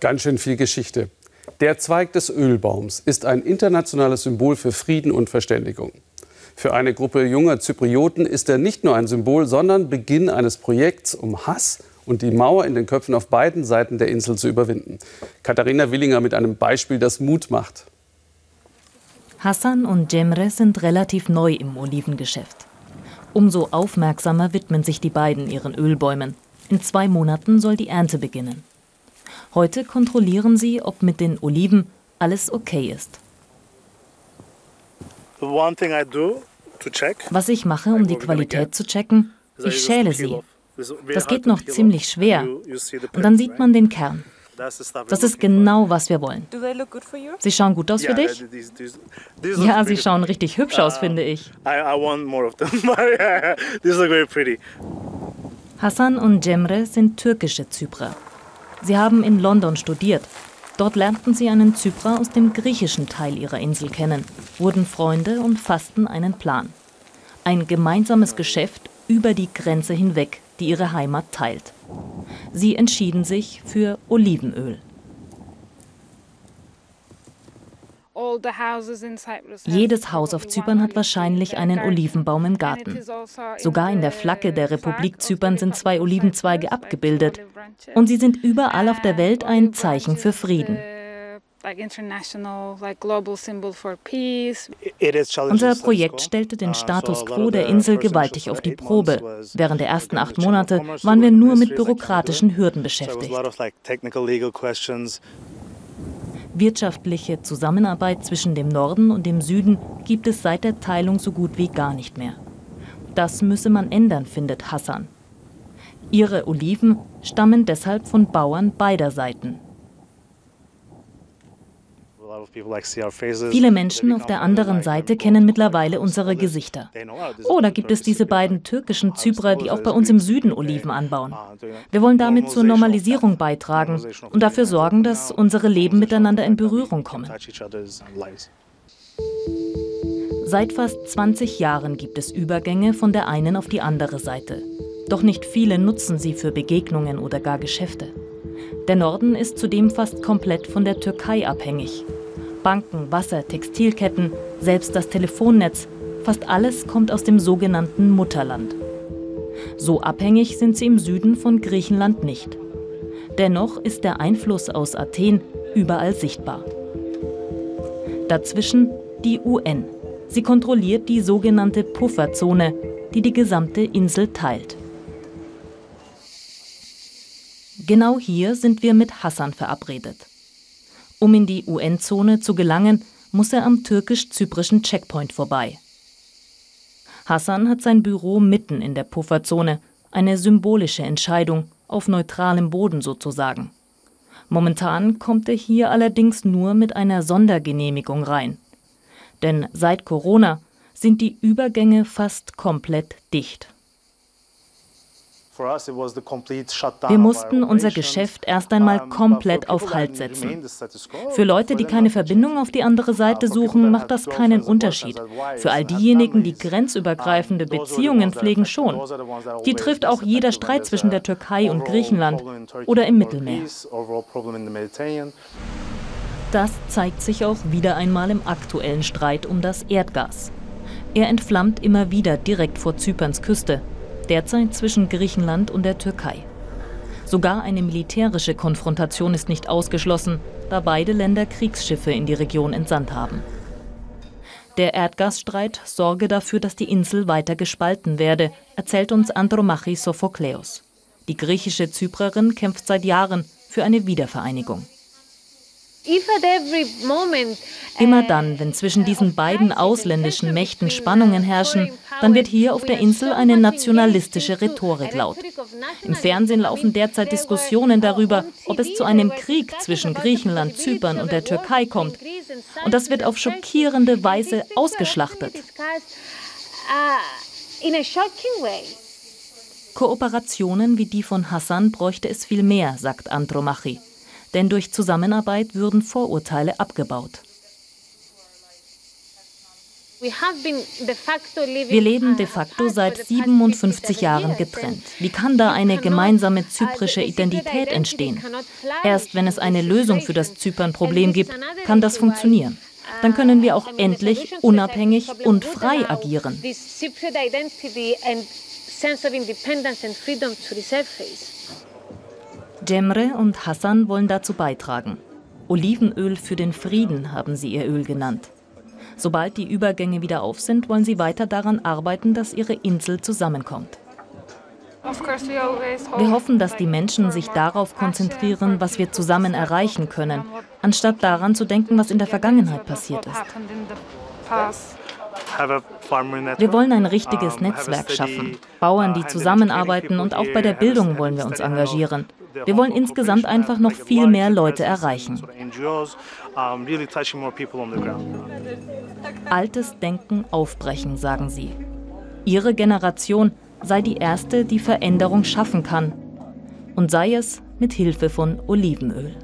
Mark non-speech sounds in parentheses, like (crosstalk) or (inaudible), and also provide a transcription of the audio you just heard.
Ganz schön viel Geschichte. Der Zweig des Ölbaums ist ein internationales Symbol für Frieden und Verständigung. Für eine Gruppe junger Zyprioten ist er nicht nur ein Symbol, sondern Beginn eines Projekts, um Hass und die Mauer in den Köpfen auf beiden Seiten der Insel zu überwinden. Katharina Willinger mit einem Beispiel, das Mut macht. Hassan und Cemre sind relativ neu im Olivengeschäft. Umso aufmerksamer widmen sich die beiden ihren Ölbäumen. In zwei Monaten soll die Ernte beginnen. Heute kontrollieren sie, ob mit den Oliven alles okay ist. Was ich mache, um die Qualität zu checken, ich schäle sie. Das geht noch ziemlich schwer. Und dann sieht man den Kern. Das ist genau, was wir wollen. Sie schauen gut aus für dich? Ja, sie schauen richtig hübsch aus, finde ich. (laughs) Hassan und Cemre sind türkische Zyprer. Sie haben in London studiert. Dort lernten sie einen Zyprer aus dem griechischen Teil ihrer Insel kennen, wurden Freunde und fassten einen Plan. Ein gemeinsames Geschäft über die Grenze hinweg, die ihre Heimat teilt. Sie entschieden sich für Olivenöl. Jedes Haus auf Zypern hat wahrscheinlich einen Olivenbaum im Garten. Sogar in der Flagge der Republik Zypern sind zwei Olivenzweige abgebildet. Und sie sind überall auf der Welt ein Zeichen für Frieden. Unser Projekt stellte den uh, Status quo der Insel gewaltig auf die Probe. Während der ersten acht Monate waren wir nur mit bürokratischen Hürden beschäftigt. Wirtschaftliche Zusammenarbeit zwischen dem Norden und dem Süden gibt es seit der Teilung so gut wie gar nicht mehr. Das müsse man ändern, findet Hassan. Ihre Oliven stammen deshalb von Bauern beider Seiten. Viele Menschen auf der anderen Seite kennen mittlerweile unsere Gesichter. Oh, da gibt es diese beiden türkischen Zyprer, die auch bei uns im Süden Oliven anbauen. Wir wollen damit zur Normalisierung beitragen und dafür sorgen, dass unsere Leben miteinander in Berührung kommen. Seit fast 20 Jahren gibt es Übergänge von der einen auf die andere Seite. Doch nicht viele nutzen sie für Begegnungen oder gar Geschäfte. Der Norden ist zudem fast komplett von der Türkei abhängig. Banken, Wasser, Textilketten, selbst das Telefonnetz, fast alles kommt aus dem sogenannten Mutterland. So abhängig sind sie im Süden von Griechenland nicht. Dennoch ist der Einfluss aus Athen überall sichtbar. Dazwischen die UN. Sie kontrolliert die sogenannte Pufferzone, die die gesamte Insel teilt. Genau hier sind wir mit Hassan verabredet. Um in die UN-Zone zu gelangen, muss er am türkisch-zyprischen Checkpoint vorbei. Hassan hat sein Büro mitten in der Pufferzone, eine symbolische Entscheidung, auf neutralem Boden sozusagen. Momentan kommt er hier allerdings nur mit einer Sondergenehmigung rein. Denn seit Corona sind die Übergänge fast komplett dicht. Wir mussten unser Geschäft erst einmal komplett auf Halt setzen. Für Leute, die keine Verbindung auf die andere Seite suchen, macht das keinen Unterschied. Für all diejenigen, die grenzübergreifende Beziehungen pflegen, schon. Die trifft auch jeder Streit zwischen der Türkei und Griechenland oder im Mittelmeer. Das zeigt sich auch wieder einmal im aktuellen Streit um das Erdgas. Er entflammt immer wieder direkt vor Zyperns Küste derzeit zwischen Griechenland und der Türkei. Sogar eine militärische Konfrontation ist nicht ausgeschlossen, da beide Länder Kriegsschiffe in die Region entsandt haben. Der Erdgasstreit sorge dafür, dass die Insel weiter gespalten werde, erzählt uns Andromachi Sophokleos. Die griechische Zyprerin kämpft seit Jahren für eine Wiedervereinigung. Immer dann, wenn zwischen diesen beiden ausländischen Mächten Spannungen herrschen, dann wird hier auf der Insel eine nationalistische Rhetorik laut. Im Fernsehen laufen derzeit Diskussionen darüber, ob es zu einem Krieg zwischen Griechenland, Zypern und der Türkei kommt. Und das wird auf schockierende Weise ausgeschlachtet. Kooperationen wie die von Hassan bräuchte es viel mehr, sagt Andromachi denn durch Zusammenarbeit würden Vorurteile abgebaut. Wir leben de facto seit 57 Jahren getrennt. Wie kann da eine gemeinsame zyprische Identität entstehen? Erst wenn es eine Lösung für das Zypern-Problem gibt, kann das funktionieren. Dann können wir auch endlich unabhängig und frei agieren. Cemre und Hassan wollen dazu beitragen. Olivenöl für den Frieden haben sie ihr Öl genannt. Sobald die Übergänge wieder auf sind, wollen sie weiter daran arbeiten, dass ihre Insel zusammenkommt. Wir hoffen, dass die Menschen sich darauf konzentrieren, was wir zusammen erreichen können, anstatt daran zu denken, was in der Vergangenheit passiert ist. Wir wollen ein richtiges Netzwerk schaffen, Bauern, die zusammenarbeiten und auch bei der Bildung wollen wir uns engagieren. Wir wollen insgesamt einfach noch viel mehr Leute erreichen. Altes Denken aufbrechen, sagen sie. Ihre Generation sei die erste, die Veränderung schaffen kann. Und sei es mit Hilfe von Olivenöl.